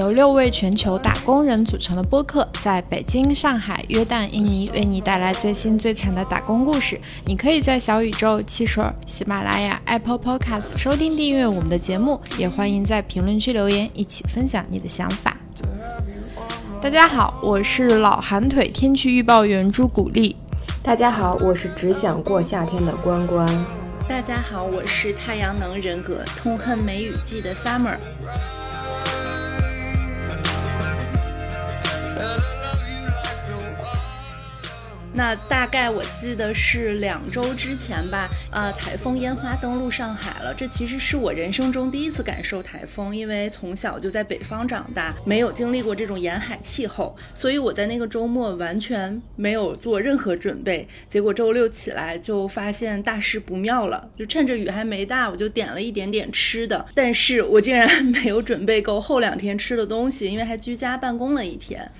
由六位全球打工人组成的播客，在北京、上海、约旦、印尼为你带来最新最惨的打工故事。你可以在小宇宙、汽水、喜马拉雅、Apple Podcast 收听订阅我们的节目，也欢迎在评论区留言，一起分享你的想法。大家好，我是老寒腿天气预报员朱古力。大家好，我是只想过夏天的关关。大家好，我是太阳能人格，痛恨梅雨季的 Summer。那大概我记得是两周之前吧，呃，台风烟花登陆上海了。这其实是我人生中第一次感受台风，因为从小就在北方长大，没有经历过这种沿海气候，所以我在那个周末完全没有做任何准备。结果周六起来就发现大事不妙了，就趁着雨还没大，我就点了一点点吃的，但是我竟然没有准备够后两天吃的东西，因为还居家办公了一天。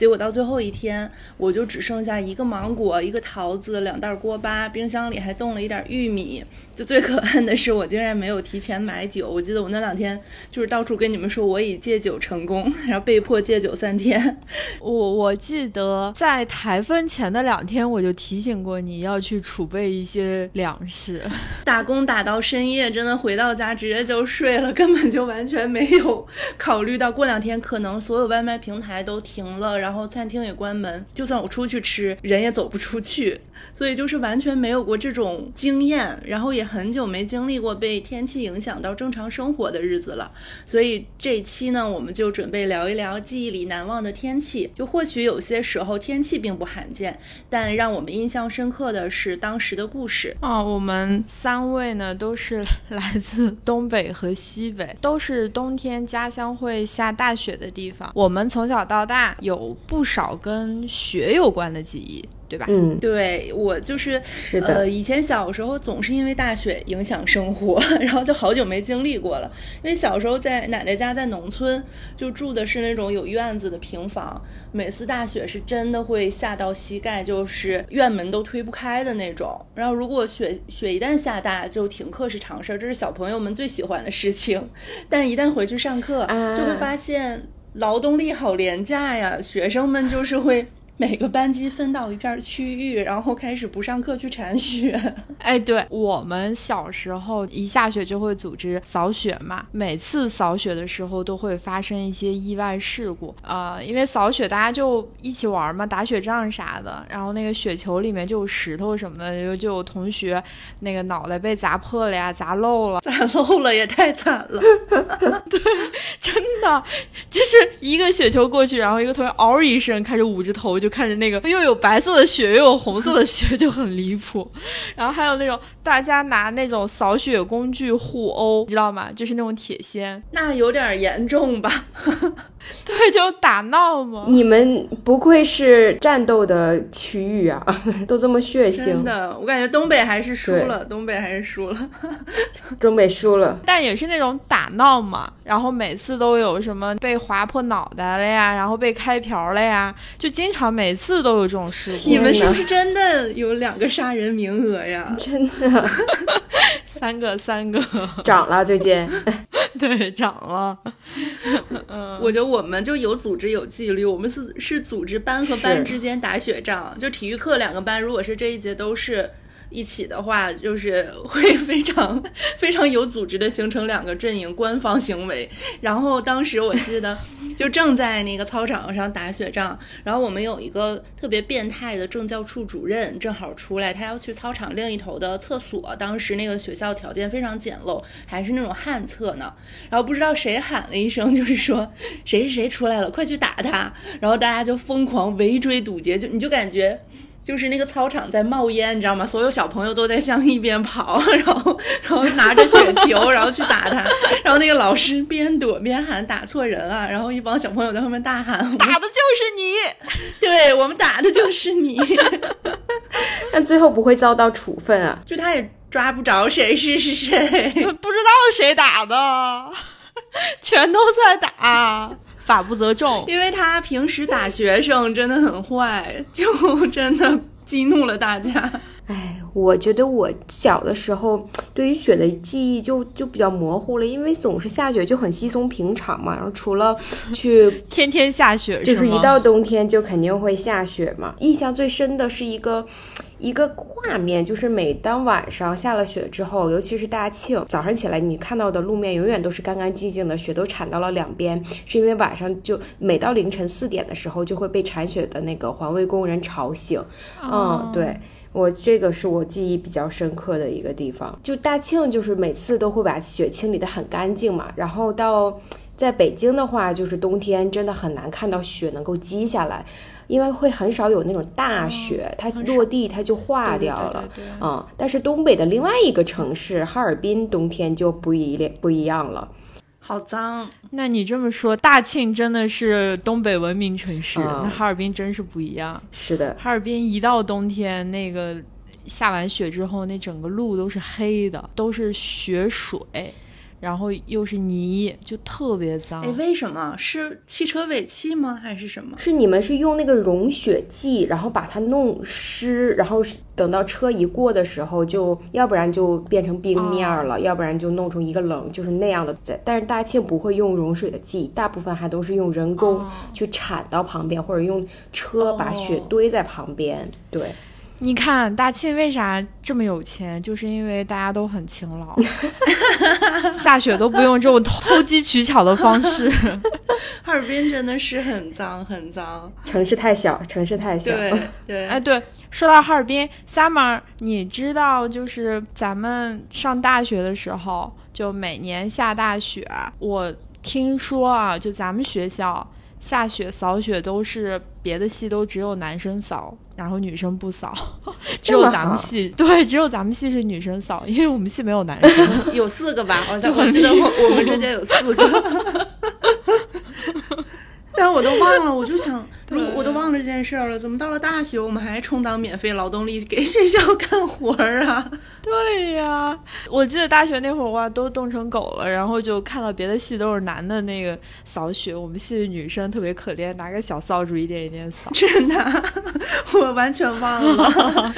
结果到最后一天，我就只剩下一个芒果、一个桃子、两袋锅巴，冰箱里还冻了一点玉米。就最可恨的是，我竟然没有提前买酒。我记得我那两天就是到处跟你们说我已戒酒成功，然后被迫戒酒三天。我我记得在台风前的两天，我就提醒过你要去储备一些粮食。打工打到深夜，真的回到家直接就睡了，根本就完全没有考虑到过两天可能所有外卖平台都停了，然后餐厅也关门，就算我出去吃，人也走不出去。所以就是完全没有过这种经验，然后也很久没经历过被天气影响到正常生活的日子了。所以这期呢，我们就准备聊一聊记忆里难忘的天气。就或许有些时候天气并不罕见，但让我们印象深刻的是当时的故事。啊，我们三位呢都是来自东北和西北，都是冬天家乡会下大雪的地方。我们从小到大有不少跟雪有关的记忆。对吧？嗯，对我就是是的。呃，以前小时候总是因为大雪影响生活，然后就好久没经历过了。因为小时候在奶奶家在农村，就住的是那种有院子的平房，每次大雪是真的会下到膝盖，就是院门都推不开的那种。然后如果雪雪一旦下大，就停课是常事儿，这是小朋友们最喜欢的事情。但一旦回去上课，就会发现劳动力好廉价呀，学生们就是会。每个班级分到一片区域，然后开始不上课去铲雪。哎，对我们小时候一下雪就会组织扫雪嘛，每次扫雪的时候都会发生一些意外事故啊，因为扫雪大家就一起玩嘛，打雪仗啥的，然后那个雪球里面就有石头什么的，就就有同学那个脑袋被砸破了呀，砸漏了，砸漏了也太惨了。对，真的就是一个雪球过去，然后一个同学嗷一声开始捂着头就。看着那个又有白色的雪又有红色的雪 就很离谱，然后还有那种大家拿那种扫雪工具互殴，你知道吗？就是那种铁锨，那有点严重吧。对，就打闹嘛。你们不愧是战斗的区域啊，都这么血腥。真的，我感觉东北还是输了，东北还是输了，东北输了。但也是那种打闹嘛，然后每次都有什么被划破脑袋了呀，然后被开瓢了呀，就经常每次都有这种事故。你们是不是真的有两个杀人名额呀？真的，三个，三个，涨了最近。对，涨了。嗯，我觉得我们就有组织有纪律，我们是是组织班和班之间打雪仗，就体育课两个班，如果是这一节都是。一起的话，就是会非常 非常有组织的形成两个阵营，官方行为。然后当时我记得，就正在那个操场上打雪仗，然后我们有一个特别变态的政教处主任正好出来，他要去操场另一头的厕所。当时那个学校条件非常简陋，还是那种旱厕呢。然后不知道谁喊了一声，就是说谁谁谁出来了，快去打他。然后大家就疯狂围追堵截，就 你就感觉。就是那个操场在冒烟，你知道吗？所有小朋友都在向一边跑，然后然后拿着雪球，然后去打他。然后那个老师边躲边喊：“打错人了。”然后一帮小朋友在后面大喊：“打的就是你！”对我们打的就是你。但 最后不会遭到处分啊？就他也抓不着谁是是谁，不知道谁打的，全都在打。法不责众，因为他平时打学生真的很坏，就真的激怒了大家。哎，我觉得我小的时候对于雪的记忆就就比较模糊了，因为总是下雪就很稀松平常嘛。然后除了去 天天下雪，就是一到冬天就肯定会下雪嘛。印象最深的是一个一个画面，就是每当晚上下了雪之后，尤其是大庆，早上起来你看到的路面永远都是干干净净的，雪都铲到了两边，是因为晚上就每到凌晨四点的时候就会被铲雪的那个环卫工人吵醒。嗯，对。我这个是我记忆比较深刻的一个地方，就大庆就是每次都会把雪清理得很干净嘛。然后到在北京的话，就是冬天真的很难看到雪能够积下来，因为会很少有那种大雪，它落地它就化掉了。嗯，但是东北的另外一个城市哈尔滨冬天就不一不一样了。好脏！那你这么说，大庆真的是东北文明城市，那哈尔滨真是不一样。是的，哈尔滨一到冬天，那个下完雪之后，那整个路都是黑的，都是雪水。然后又是泥，就特别脏。哎，为什么是汽车尾气吗？还是什么？是你们是用那个融雪剂，然后把它弄湿，然后等到车一过的时候，就要不然就变成冰面了，要不然就弄出一个棱，就是那样的。但是大庆不会用融水的剂，大部分还都是用人工去铲到旁边，或者用车把雪堆在旁边。对。你看大庆为啥这么有钱？就是因为大家都很勤劳，下雪都不用这种偷机取巧的方式。哈尔滨真的是很脏很脏，城市太小，城市太小。对对，哎对，说到哈尔滨，summer，你知道就是咱们上大学的时候，就每年下大雪，我听说啊，就咱们学校。下雪扫雪都是别的系都只有男生扫，然后女生不扫，只有咱们系对，只有咱们系是女生扫，因为我们系没有男生，有四个吧，好像 我记得我我们之间有四个。但我都忘了，我就想，如果我都忘了这件事了，怎么到了大学我们还充当免费劳动力给学校 干活啊？对呀，我记得大学那会儿哇，都冻成狗了，然后就看到别的系都是男的那个扫雪，我们系的女生特别可怜，拿个小扫帚一点一点扫。真的，我完全忘了，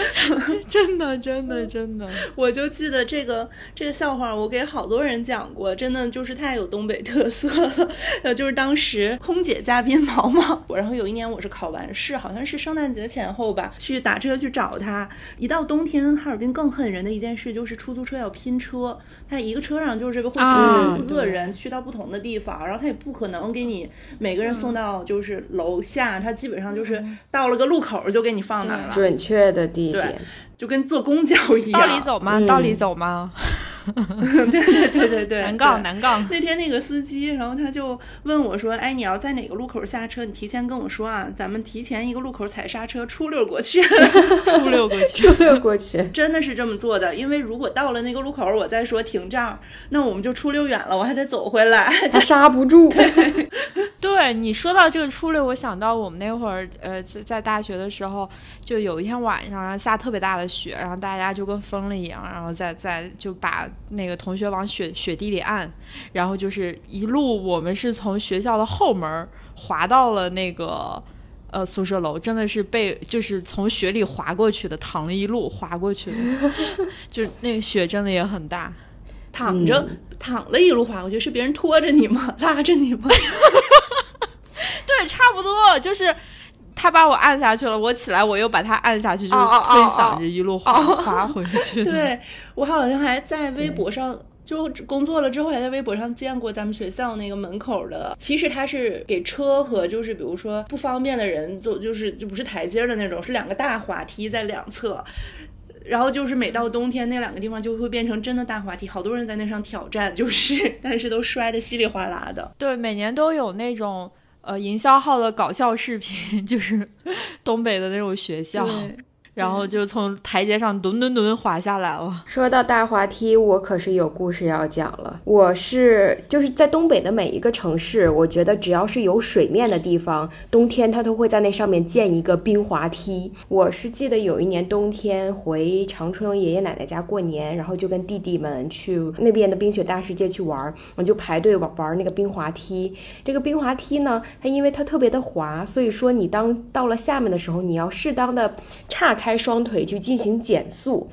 真的真的真的，我就记得这个这个笑话，我给好多人讲过，真的就是太有东北特色了。呃，就是当时空姐家。嘉宾毛毛，然后有一年我是考完试，好像是圣诞节前后吧，去打车去找他。一到冬天，哈尔滨更恨人的一件事就是出租车要拼车，他一个车上就是这个会拼三四个人去到不同的地方，然后他也不可能给你每个人送到就是楼下，他基本上就是到了个路口就给你放那儿了，准确的地点，就跟坐公交一样。道理走吗？道理走吗？对对对对对，难杠难杠。那天那个司机，然后他就问我说：“哎，你要在哪个路口下车？你提前跟我说啊，咱们提前一个路口踩刹车，出溜过去，出溜过去，出溜过去。”真的是这么做的，因为如果到了那个路口，我再说停这儿，那我们就出溜远了，我还得走回来，他刹不住。对你说到这个出溜，我想到我们那会儿，呃，在在大学的时候，就有一天晚上，然后下特别大的雪，然后大家就跟疯了一样，然后再再就把。那个同学往雪雪地里按，然后就是一路，我们是从学校的后门滑到了那个呃宿舍楼，真的是被就是从雪里滑过去的，躺了一路滑过去的，就那个雪真的也很大，躺着躺了一路滑过去，是别人拖着你吗？拉着你吗？对，差不多就是。他把我按下去了，我起来，我又把他按下去，就推搡着一路滑滑回去。对我好像还在微博上，就工作了之后还在微博上见过咱们学校那个门口的。其实他是给车和就是比如说不方便的人走，就是就不是台阶的那种，是两个大滑梯在两侧。然后就是每到冬天，那两个地方就会变成真的大滑梯，好多人在那上挑战，就是 但是都摔得稀里哗啦的。对，每年都有那种。呃，营销号的搞笑视频 就是东北的那种学校。然后就从台阶上咚咚咚滑下来了。说到大滑梯，我可是有故事要讲了。我是就是在东北的每一个城市，我觉得只要是有水面的地方，冬天它都会在那上面建一个冰滑梯。我是记得有一年冬天回长春爷爷奶奶家过年，然后就跟弟弟们去那边的冰雪大世界去玩，我就排队玩玩那个冰滑梯。这个冰滑梯呢，它因为它特别的滑，所以说你当到了下面的时候，你要适当的岔开。开双腿去进行减速。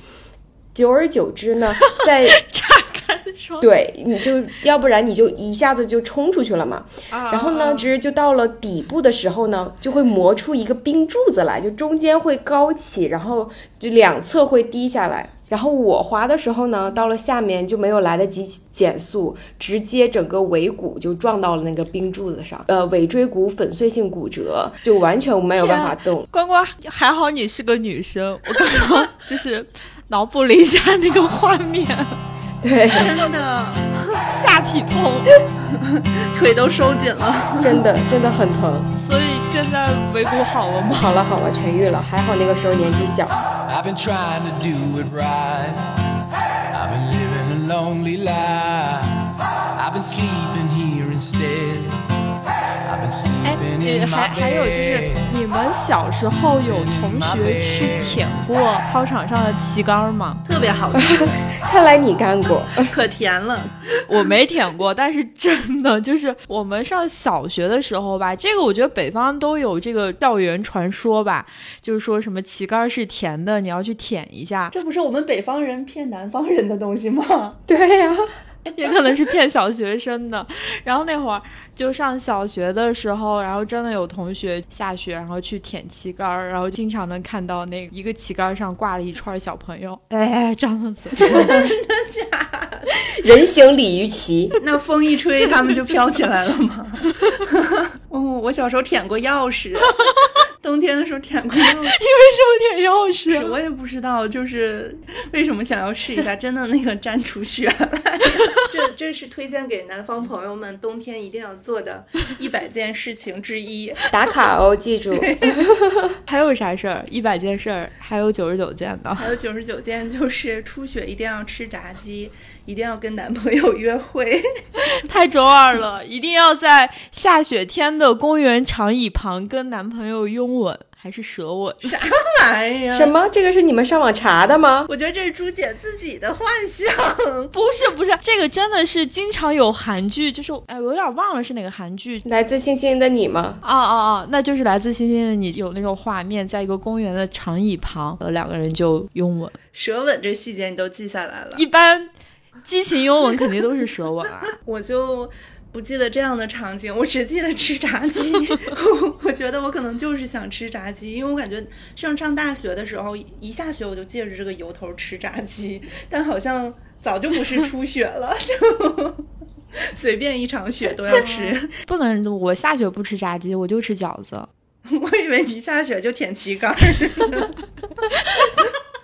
久而久之呢，在岔开双对，你就要不然你就一下子就冲出去了嘛。啊然后呢，直就到了底部的时候呢，就会磨出一个冰柱子来，就中间会高起，然后就两侧会低下来。然后我滑的时候呢，到了下面就没有来得及减速，直接整个尾骨就撞到了那个冰柱子上，呃，尾椎骨粉碎性骨折，就完全没有办法动。关关还好你是个女生，我刚刚就是脑补了一下那个画面，对，真的下体痛，腿都收紧了。真的真的很疼。所以现在维骨好了吗？好了好了，痊愈了，还好那个时候年纪小。I've been trying to do it right. I've been living a lonely life. I've been sleeping here instead. 哎 in 还还有就是，你们小时候有同学去舔过操场上的旗杆吗？特别好吃，看来你干过，可甜了。我没舔过，但是真的就是我们上小学的时候吧，这个我觉得北方都有这个校园传说吧，就是说什么旗杆是甜的，你要去舔一下，这不是我们北方人骗南方人的东西吗？对呀、也可能是骗小学生的。然后那会儿就上小学的时候，然后真的有同学下学，然后去舔旗杆儿，然后经常能看到那一个旗杆上挂了一串小朋友，哎，张的嘴。真的假人形鲤鱼旗，那风一吹，他们就飘起来了吗？哦，我小时候舔过钥匙，冬天的时候舔过钥匙。你为什么舔钥匙？我也不知道，就是为什么想要试一下，真的那个粘出血来。这这是推荐给南方朋友们冬天一定要做的一百件事情之一。打卡哦，记住。还有啥事儿？一百件事儿，还有九十九件呢。还有九十九件就是出血一定要吃炸鸡，一定要跟男朋友约会。太中二了，一定要在下雪天的公园长椅旁跟男朋友拥吻，还是舌吻？啥玩意儿？什？么？这个是你们上网查的吗？我觉得这是朱姐自己的幻想。不是不是，这个真的是经常有韩剧，就是哎，我有点忘了是哪个韩剧。来自星星的你吗？啊啊啊！那就是来自星星的你，有那种画面，在一个公园的长椅旁，呃，两个人就拥吻。舌吻这细节你都记下来了，一般激情拥吻肯定都是舌吻啊。我就不记得这样的场景，我只记得吃炸鸡。我 我觉得我可能就是想吃炸鸡，因为我感觉上上大学的时候，一下学我就借着这个由头吃炸鸡，但好像早就不是初雪了，就随便一场雪都要吃。不能，我下雪不吃炸鸡，我就吃饺子。我以为你下雪就舔旗杆儿。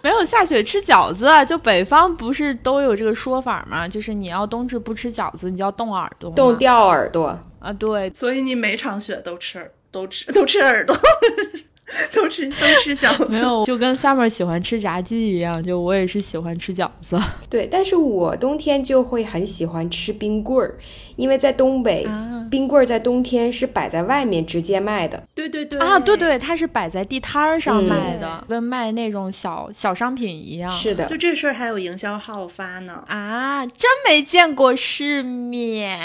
没有下雪吃饺子，啊就北方不是都有这个说法吗？就是你要冬至不吃饺子，你就要冻耳朵。冻掉耳朵。啊，对，所以你每场雪都吃耳，都吃都吃耳朵，都吃都吃饺子。没有，就跟 Summer 喜欢吃炸鸡一样，就我也是喜欢吃饺子。对，但是我冬天就会很喜欢吃冰棍儿，因为在东北，啊冰棍儿在冬天是摆在外面直接卖的。对对对啊，对对，它是摆在地摊儿上嗯卖的，跟卖那种小小商品一样。是的就，这事儿还有营销号发呢。啊，真没见过世面。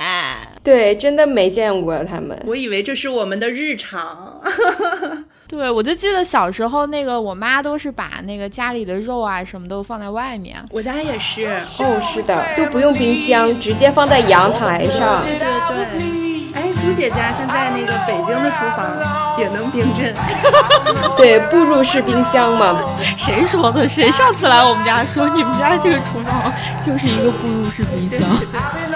对，真的没见过他们。我以为这是我们的日常。对，我就记得小时候那个，我妈都是把那个家里的肉啊什么都放在外面。我家也是。哦，是的，都不用冰箱，直接放在阳台上。对对对。哎，朱姐家现在那个北京的厨房也能冰镇。对，步入式冰箱嘛。谁说的？谁上次来我们家说你们家这个厨房就是一个步入式冰箱？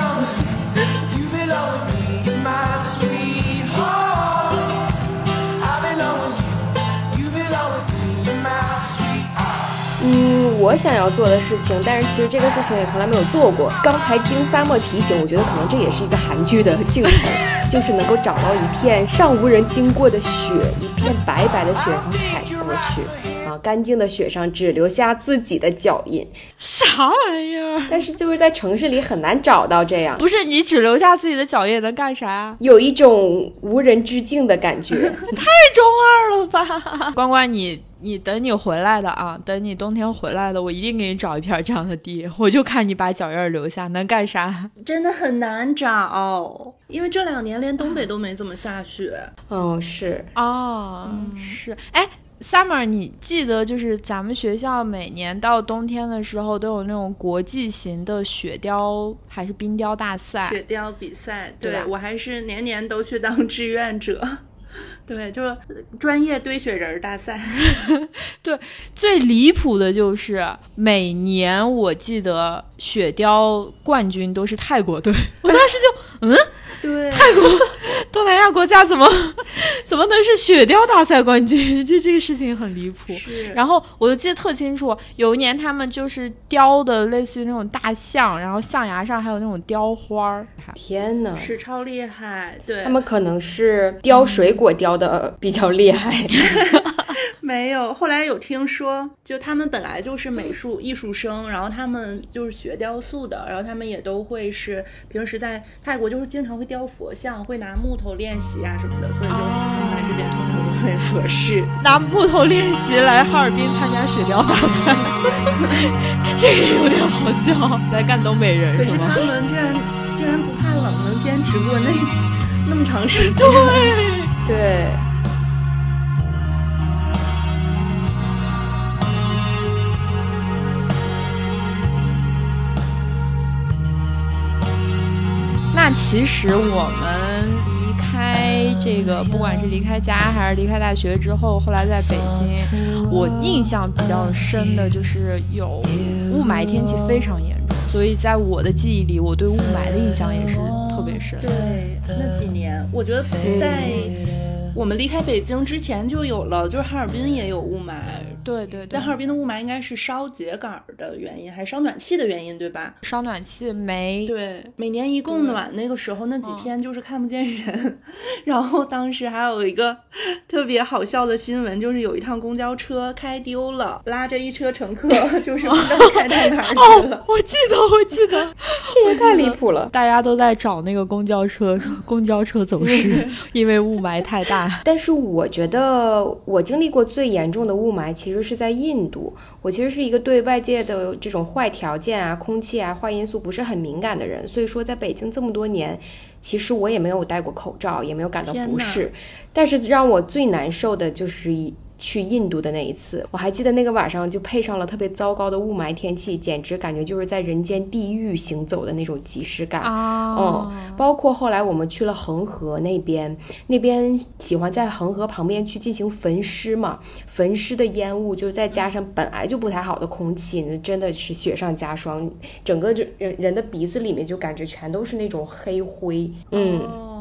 我想要做的事情，但是其实这个事情也从来没有做过。刚才经三莫提醒，我觉得可能这也是一个韩剧的镜头，就是能够找到一片尚无人经过的雪，一片白白的雪，然后踩过去，啊，干净的雪上只留下自己的脚印。啥玩意儿？但是就是在城市里很难找到这样，不是你只留下自己的脚印能干啥？有一种无人之境的感觉。太中二了吧！关关，你你等你回来的啊，等你冬天回来的，我一定给你找一片这样的地，我就看你把脚印儿留下能干啥。真的很难找，因为这两年连东北都没怎么下雪。哦，是哦，是，哎，Summer，你记得就是咱们学校每年到冬天的时候都有那种国际型的雪雕还是冰雕大赛？雪雕比赛，对吧我还是年年都去当志愿者。对，就是专业堆雪人儿大赛。对最离谱的就是每年我记得雪雕冠军都是泰国队，我当时就嗯 对，泰国东南亚国家怎么 怎么能是雪雕大赛冠军？就这个事情很离谱。然后我就记得特清楚，有一年他们就是雕的类似于那种大象，然后象牙上还有那种雕花儿。天呐，是超厉害，对他们可能是雕水果雕的比较厉害。没有。后来有听说，就他们本来就是美术艺术生，然后他们就是学雕塑的，然后他们也都会是平时在泰国就是经常会雕佛像，会拿木头练习啊什么的，所以就他们来这边特别合适。拿木头练习来哈尔滨参加雪雕大赛，这个有点好笑。来干东北人可是吗？他们竟然竟然不怕冷，能坚持过那那么长时间。对，那其实我们离开这个，不管是离开家还是离开大学之后，后来在北京，我印象比较深的就是有雾霾天气非常严重，所以在我的记忆里，我对雾霾的印象也是特别深。对，那几年，我觉得在我们离开北京之前就有了，就是哈尔滨也有雾霾。对对对但，哈尔滨的雾霾应该是烧秸秆儿的原因，还是烧暖气的原因，对吧？烧暖气煤，对，每年一供暖那个时候那几天就是看不见人，然后当时还有一个特别好笑的新闻，就是有一趟公交车开丢了，拉着一车乘客，就是不知道开到哪儿去了。哦，我记得，我记得，这也太离谱了。大家都在找那个公交车，公交车走失，因为雾霾太大。但是我觉得我经历过最严重的雾霾，其实是在印度。我其实是一个对外界的这种坏条件啊、空气啊、坏因素不是很敏感的人，所以说在北京这么多年，其实我也没有戴过口罩，也没有感到不适。但是让我最难受的就是一去印度的那一次，我还记得那个晚上就配上了特别糟糕的雾霾天气，简直感觉就是在人间地狱行走的那种即视感。哦嗯，包括后来我们去了恒河那边，那边喜欢在恒河旁边去进行焚尸嘛，焚尸的烟雾，就再加上本来就不太好的空气，那真的是雪上加霜，整个就人人的鼻子里面就感觉全都是那种黑灰。嗯，哦，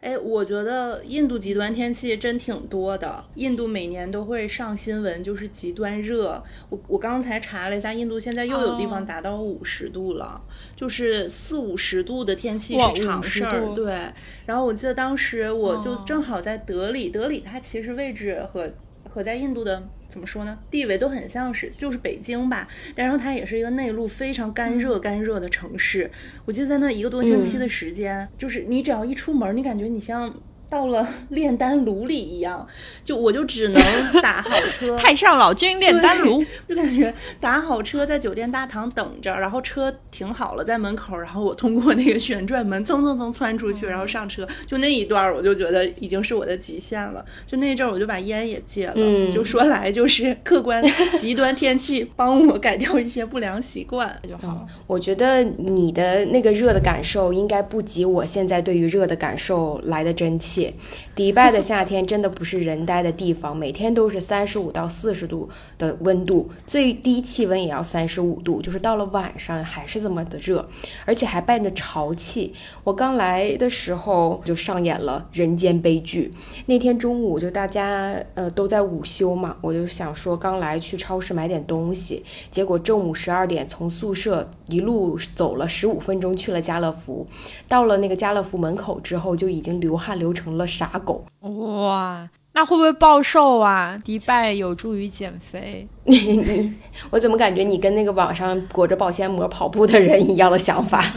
哎，我觉得印度极端天气真挺多的。印度每年都会上新闻，就是极端热。我我刚才查了一下，印度现在又有地方哦达到五十度了，就是四五十度的天气是常事儿。对，然后我记得当时我就哦正好在德里，德里它其实位置和和在印度的怎么说呢，地位都很像是，就是北京吧。然后它也是一个内陆非常干热、干热的城市。我记得在那一个多星期的时间，就是你只要一出门，你感觉你像。到了 炼丹炉里一样，就我就只能 打好车，太上老君炼丹炉，就感觉打好车在酒店大堂等着，然后车停好了在门口，然后我通过那个旋转门蹭蹭蹭窜出去，然后上车，就那一段儿我就觉得已经是我的极限了。就那阵儿我就把烟也戒了，嗯就说来就是客观 极端天气帮我改掉一些不良习惯。就好了。我觉得你的那个热的感受应该不及我现在对于热的感受来的真切。迪拜的夏天真的不是人待的地方，每天都是三十五到四十度的温度，最低气温也要三十五度，就是到了晚上还是这么的热，而且还伴着潮气。我刚来的时候就上演了人间悲剧。那天中午就大家呃都在午休嘛，我就想说刚来去超市买点东西，结果正午十二点从宿舍一路走了十五分钟去了家乐福，到了那个家乐福门口之后就已经流汗流成成了傻狗。哇，那会不会暴瘦啊？迪拜有助于减肥。你你，我怎么感觉你跟那个网上裹着保鲜膜跑步的人一样的想法？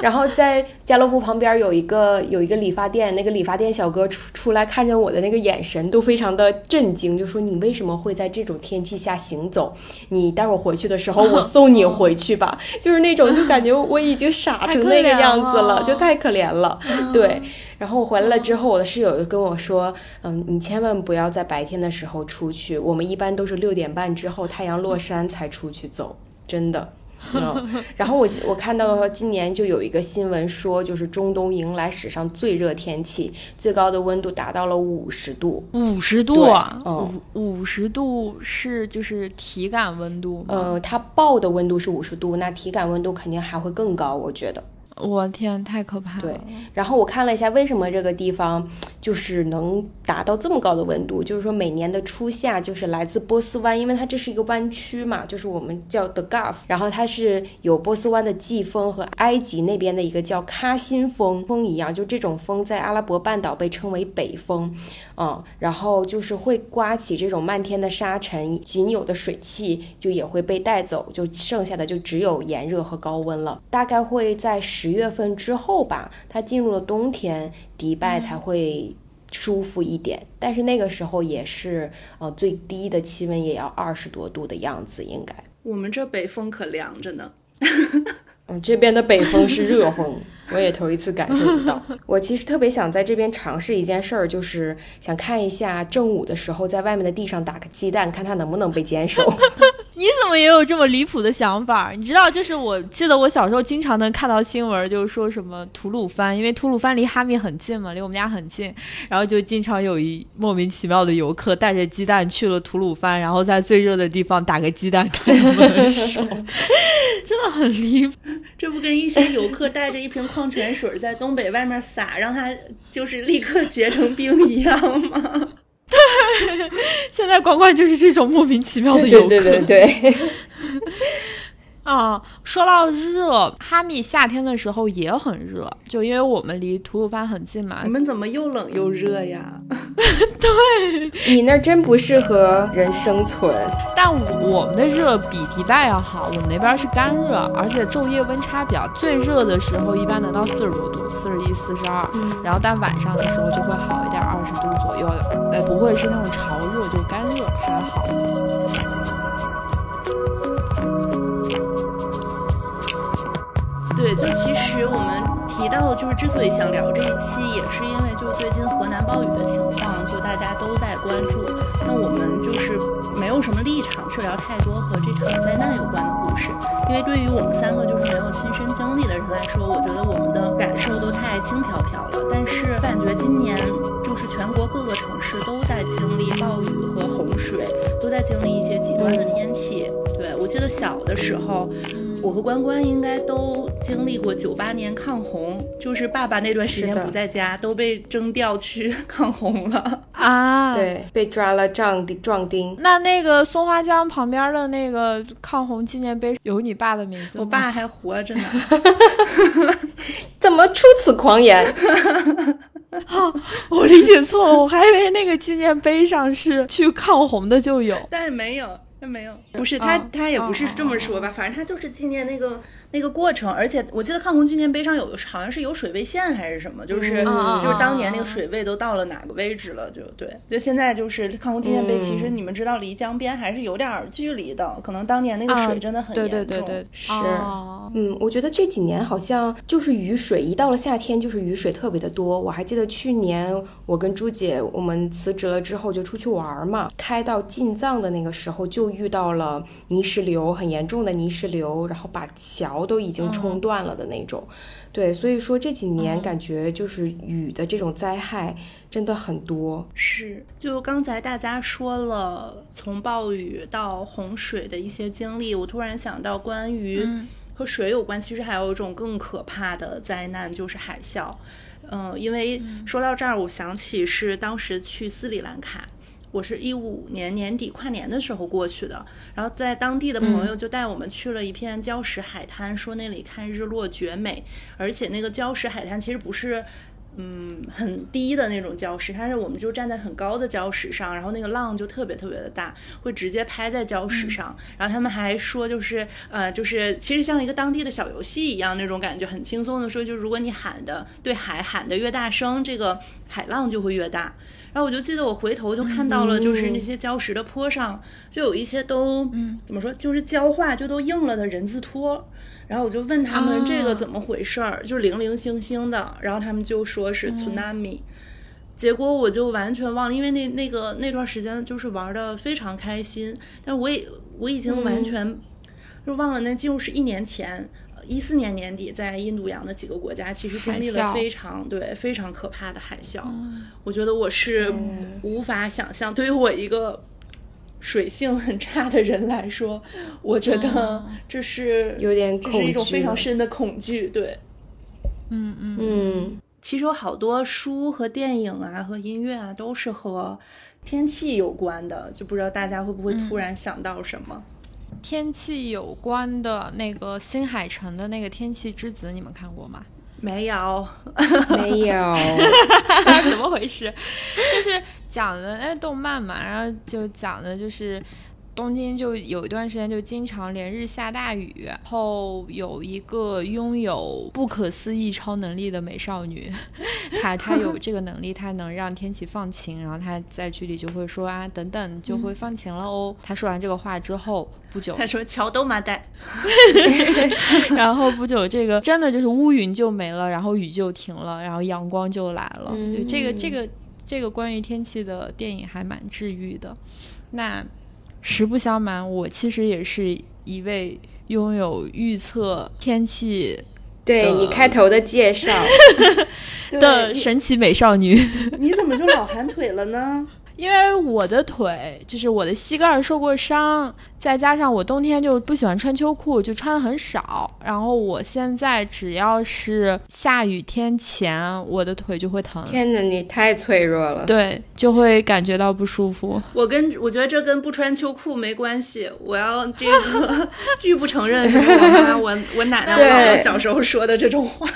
然后在家乐福旁边有一个有一个理发店，那个理发店小哥出出来看见我的那个眼神都非常的震惊，就说你为什么会在这种天气下行走？你待会儿回去的时候我 送你回去吧。就是那种就感觉我已经傻成那个样子了，就太可怜了。对。然后我回来了之后，我的室友就跟我说：“嗯，你千万不要在白天的时候出去，我们一般都是六点半之后太阳落山才出去走，真的。”嗯，然后我我看到的今年就有一个新闻说，就是中东迎来史上最热天气，最高的温度达到了五十度。五十度啊！五五十度是就是体感温度呃，它报的温度是五十度，那体感温度肯定还会更高，我觉得。我天，太可怕了！对，然后我看了一下，为什么这个地方 就是能达到这么高的温度？就是说每年的初夏，就是来自波斯湾，因为它这是一个湾区嘛，就是我们叫 The Gulf，然后它是有波斯湾的季风和埃及那边的一个叫喀辛风风一样，就这种风在阿拉伯半岛被称为北风。嗯，然后就是会刮起这种漫天的沙尘，仅有的水汽就也会被带走，就剩下的就只有炎热和高温了。大概会在十月份之后吧，它进入了冬天，迪拜才会舒服一点。但是那个时候也是，呃，最低的气温也要二十多度的样子，应该。我们这北风可凉着呢。嗯，这边的北风是热风，我也头一次感受得到。我其实特别想在这边尝试一件事儿，就是想看一下正午的时候在外面的地上打个鸡蛋，看它能不能被坚守。你怎么也有这么离谱的想法？你知道，就是我记得我小时候经常能看到新闻，就是说什么吐鲁番，因为吐鲁番离哈密很近嘛，离我们家很近，然后就经常有一莫名其妙的游客带着鸡蛋去了吐鲁番，然后在最热的地方打个鸡蛋 看能不能熟，真的很离谱。这不跟一些游客带着一瓶矿泉水在东北外面撒，让它就是立刻结成冰一样吗？对，现在管管就是这种莫名其妙的游客。对对对对。啊，说到热，哈密夏天的时候也很热，就因为我们离吐鲁番很近嘛。你们怎么又冷又热呀？对，你那真不适合人生存。但我们的热比迪拜要好，我们那边是干热，而且昼夜温差比较，最热的时候一般能到四十多度，四十一、四十二。然后但晚上的时候就会好一点，二十度左右的，哎，不会是那种潮热，就干热还好。对，就其实我们提到，就是之所以想聊这一期，也是因为就最近河南暴雨的情况，就大家都在关注。那我们就是没有什么立场去聊太多和这场灾难有关的故事，因为对于我们三个就是没有亲身经历的人来说，我觉得我们的感受都太轻飘飘了。但是感觉今年就是全国各个城市都在经历暴雨和洪水，都在经历一些极端的天气。对我记得小的时候。我和关关应该都经历过九八年抗洪，就是爸爸那段时间不在家，都被征调去 抗洪了啊！对，被抓了壮丁壮丁。那那个松花江旁边的那个抗洪纪念碑有你爸的名字我爸还活着呢。怎么出此狂言？哈，我理解错了，我还以为那个纪念碑上是去抗洪的就有，但是没有。那没有，不是他，他也不是这么说吧，反正他就是纪念那个。那个过程，而且我记得抗洪纪念碑上有的好像是有水位线还是什么，就是就是当年那个水位都到了哪个位置了，就对，就现在就是抗洪纪念碑，其实你们知道离江边还是有点距离的，可能当年那个水真的很严重。对对对对，是，嗯，我觉得这几年好像就是雨水，一到了夏天就是雨水特别的多。我还记得去年我跟朱姐我们辞职了之后就出去玩嘛，开到进藏的那个时候就遇到了泥石流，很严重的泥石流，然后把桥。都已经冲断了的那种，对，所以说这几年感觉就是雨的这种灾害真的很多。是，就刚才大家说了从暴雨到洪水的一些经历，我突然想到关于和水有关，其实还有一种更可怕的灾难，就是海啸。嗯，因为说到这儿，我想起是当时去斯里兰卡。我是一五年年底跨年的时候过去的，然后在当地的朋友就带我们去了一片礁石海滩，说那里看日落绝美，而且那个礁石海滩其实不是嗯很低的那种礁石，但是我们就站在很高的礁石上，然后那个浪就特别特别的大，会直接拍在礁石上。然后他们还说，就是呃，就是其实像一个当地的小游戏一样那种感觉，很轻松的说，就如果你喊的对海喊的越大声，这个海浪就会越大。然后我就记得我回头就看到了，就是那些礁石的坡上就有一些都怎么说，就是焦化就都硬了的人字拖。然后我就问他们这个怎么回事儿，就零零星星的，然后他们就说是 tsunami，结果我就完全忘了，因为那那个那段时间就是玩的非常开心，但我也我已经完全就忘了那进入是一年前，一四年年底在印度洋的几个国家其实经历了非常对非常可怕的海啸，我觉得我是无法想象，对于我一个。水性很差的人来说，我觉得这是有点，这是一种非常深的恐惧。对，嗯嗯嗯，其实有好多书和电影啊，和音乐啊，都是和天气有关的。就不知道大家会不会突然想到什么？天气有关的那个新海诚的那个《天气之子》，你们看过吗？没有，没有，怎么回事？就是讲的哎动漫嘛，然后就讲的就是。东京就有一段时间就经常连日下大雨，然后有一个拥有不可思议超能力的美少女，她她有这个能力，她能让天气放晴，然后她在剧里就会说啊等等就会放晴了哦。她说完这个话之后不久，她说桥都麻袋，然后不久这个真的就是乌云就没了，然后雨就停了，然后阳光就来了。就这个这个这个关于天气的电影还蛮治愈的。那。实不相瞒，我其实也是一位拥有预测天气，对你开头的介绍 的神奇美少女。你怎么就老寒腿了呢？因为我的腿就是我的膝盖受过伤，再加上我冬天就不喜欢穿秋裤，就穿的很少。然后我现在只要是下雨天前，我的腿就会疼。天哪，你太脆弱了。对，就会感觉到不舒服。我跟我觉得这跟不穿秋裤没关系。我要这个 拒不承认我妈、我我奶奶、我姥姥小时候说的这种话。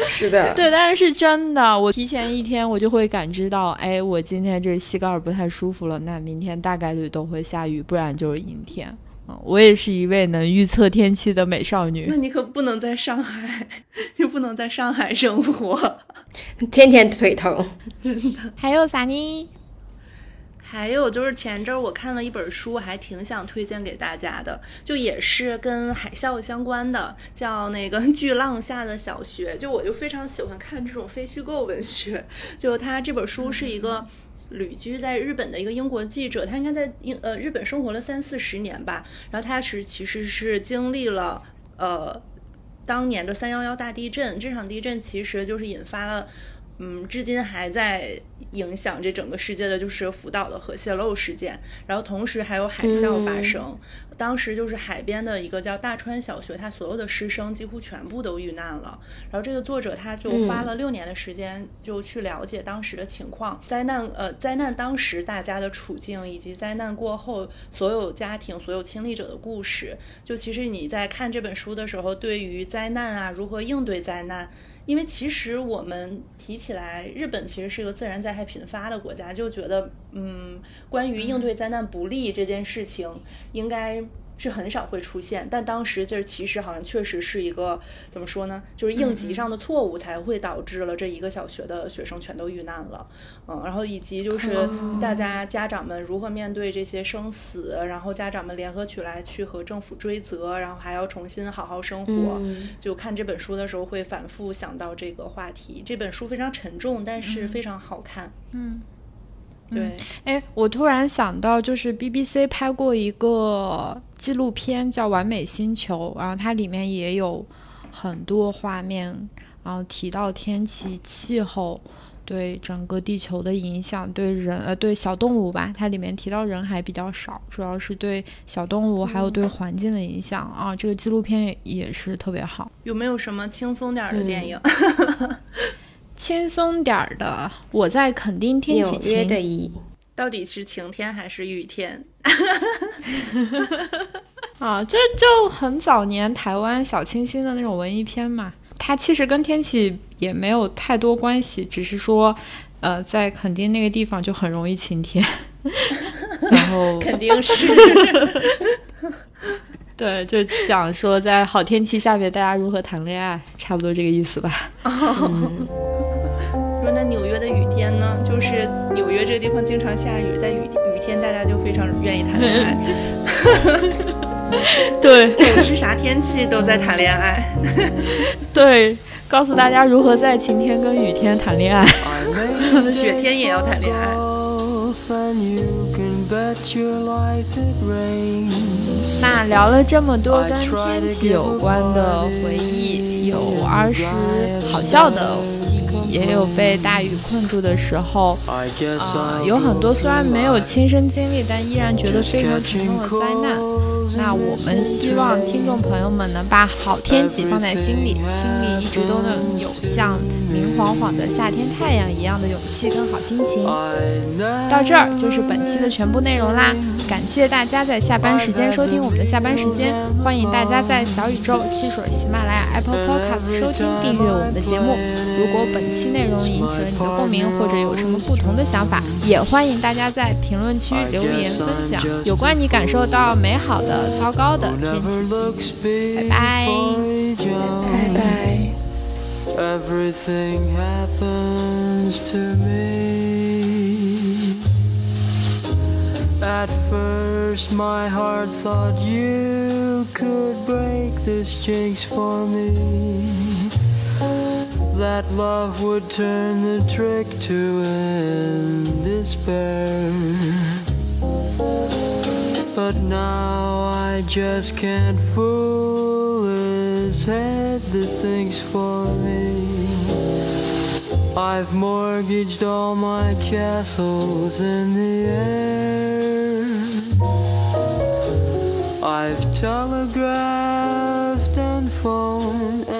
是的，对，但是是真的。我提前一天，我就会感知到，哎，我今天这膝盖不太舒服了，那明天大概率都会下雨，不然就是阴天。嗯，我也是一位能预测天气的美少女。那你可不能在上海，又不能在上海生活，天天腿疼，真的。还有啥呢？还有就是前阵儿我看了一本书，还挺想推荐给大家的，就也是跟海啸相关的，叫那个《巨浪下的小学》。就我就非常喜欢看这种非虚构文学。就他这本书是一个旅居在日本的一个英国记者，他应该在英呃日本生活了三四十年吧。然后他是其实是经历了呃当年的三幺幺大地震，这场地震其实就是引发了。嗯，至今还在影响这整个世界的就是福岛的核泄漏事件，然后同时还有海啸发生。当时就是海边的一个叫大川小学，它所有的师生几乎全部都遇难了。然后这个作者他就花了六年的时间，就去了解当时的情况，灾难呃灾难当时大家的处境，以及灾难过后所有家庭所有亲历者的故事。就其实你在看这本书的时候，对于灾难啊如何应对灾难。因为其实我们提起来，日本其实是个自然灾害频发的国家，就觉得，嗯，关于应对灾难不利这件事情，应该。是很少会出现，但当时这其实好像确实是一个怎么说呢？就是应急上的错误才会导致了这一个小学的学生全都遇难了，嗯，然后以及就是大家家长们如何面对这些生死，然后家长们联合起来去和政府追责，然后还要重新好好生活。就看这本书的时候会反复想到这个话题。这本书非常沉重，但是非常好看。嗯。对，哎，我突然想到，就是 BBC 拍过一个纪录片叫《完美星球》，然后它里面也有很多画面，然后提到天气、气候对整个地球的影响，对人呃对小动物吧，它里面提到人还比较少，主要是对小动物还有对环境的影响啊。这个纪录片也是特别好。有没有什么轻松点的电影？轻松点儿的，我在垦丁天气晴的一，到底是晴天还是雨天？啊，这就很早年台湾小清新的那种文艺片嘛。它其实跟天气也没有太多关系，只是说，呃，在垦丁那个地方就很容易晴天，然后 肯定是。对，就讲说在好天气下面大家如何谈恋爱，差不多这个意思吧。说那纽约的雨天呢？就是纽约这个地方经常下雨，在雨雨天大家就非常愿意谈恋爱。对不是啥天气都在谈恋爱。对，告诉大家如何在晴天跟雨天谈恋爱。雪天也要谈恋爱。那聊了这么多跟天气有关的回忆，有儿时好笑的记忆，也有被大雨困住的时候。I'll 有很多虽然没有亲身经历，但依然觉得非常沉重的灾难。那我们希望听众朋友们能把好天气放在心里，心里一直都能有像明晃晃的夏天太阳一样的勇气跟好心情。到这儿就是本期的全部内容啦，感谢大家在下班时间收听我们的下班时间，欢迎大家在小宇宙、汽水、喜马拉雅、Apple Podcast 收听订阅我们的节目。如果本期内容引起了你的共鸣，或者有什么不同的想法，也欢迎大家在评论区留言分享有关你感受到美好的、糟糕的天气记忆。拜拜。Everything happens to me. At first, my heart thought you could break this jinx for me. That love would turn the trick to end despair. But now I just can't fool his head that thinks for me. I've mortgaged all my castles in the air. I've telegraphed and phoned